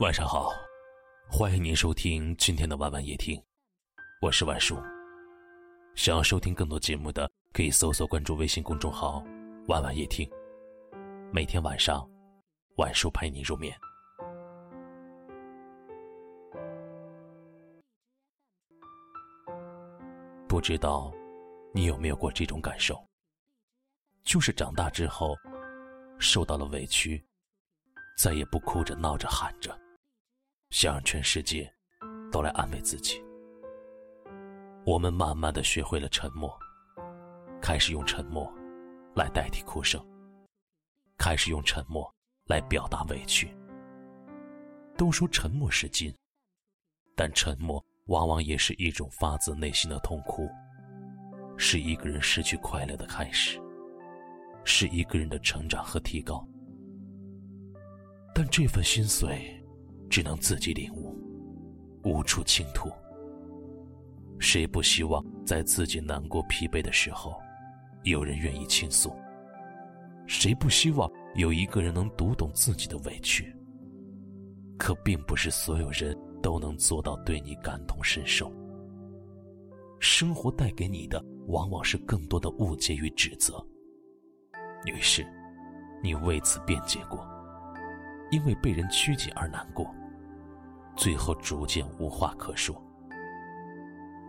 晚上好，欢迎您收听今天的晚晚夜听，我是晚叔。想要收听更多节目的，可以搜索关注微信公众号“晚晚夜听”，每天晚上，晚叔陪你入眠。不知道你有没有过这种感受？就是长大之后，受到了委屈，再也不哭着闹着喊着。想让全世界都来安慰自己。我们慢慢的学会了沉默，开始用沉默来代替哭声，开始用沉默来表达委屈。都说沉默是金，但沉默往往也是一种发自内心的痛哭，是一个人失去快乐的开始，是一个人的成长和提高。但这份心碎。只能自己领悟，无处倾吐。谁不希望在自己难过、疲惫的时候，有人愿意倾诉？谁不希望有一个人能读懂自己的委屈？可并不是所有人都能做到对你感同身受。生活带给你的，往往是更多的误解与指责。于是，你为此辩解过，因为被人曲解而难过。最后逐渐无话可说，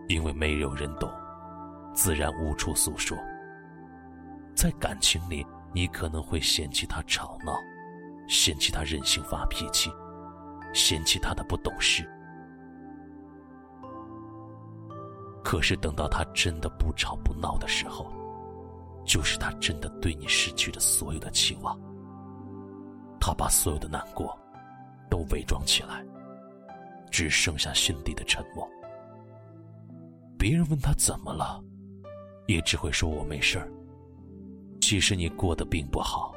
因为没有人懂，自然无处诉说。在感情里，你可能会嫌弃他吵闹，嫌弃他任性发脾气，嫌弃他的不懂事。可是等到他真的不吵不闹的时候，就是他真的对你失去了所有的期望。他把所有的难过都伪装起来。只剩下心底的沉默。别人问他怎么了，也只会说我没事儿。其实你过得并不好，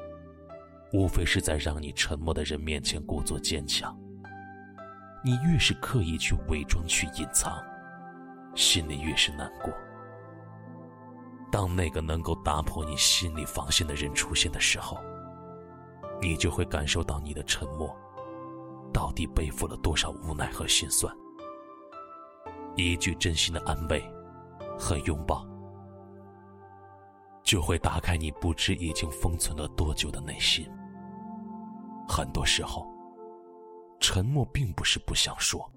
无非是在让你沉默的人面前故作坚强。你越是刻意去伪装、去隐藏，心里越是难过。当那个能够打破你心理防线的人出现的时候，你就会感受到你的沉默。到底背负了多少无奈和心酸？一句真心的安慰和拥抱，就会打开你不知已经封存了多久的内心。很多时候，沉默并不是不想说，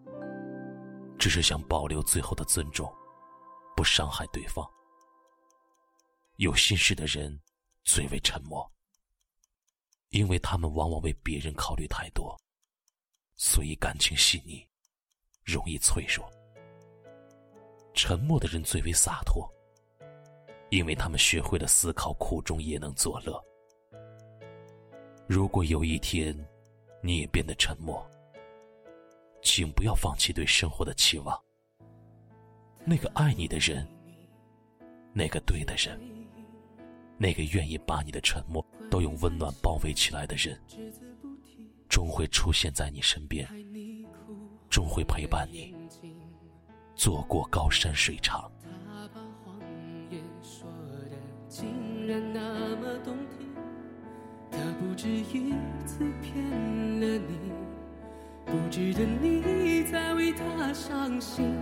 只是想保留最后的尊重，不伤害对方。有心事的人最为沉默，因为他们往往为别人考虑太多。所以感情细腻，容易脆弱。沉默的人最为洒脱，因为他们学会了思考，苦中也能作乐。如果有一天，你也变得沉默，请不要放弃对生活的期望。那个爱你的人，那个对的人，那个愿意把你的沉默都用温暖包围起来的人。终会出现在你身边，终会陪伴你走过高山水长。他把谎言说的竟然那么动听，他不止一次骗了你，不值得你再为他伤心。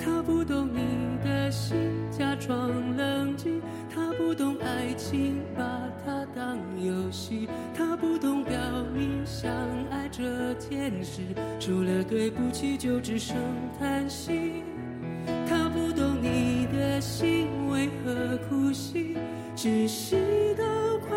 他不懂你的心，假装冷静。他不懂爱情，把它当游戏。他不懂表明相爱这件事，除了对不起就只剩叹息。他不懂你的心为何哭泣，窒息到快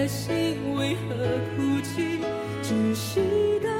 的心为何哭泣，窒息到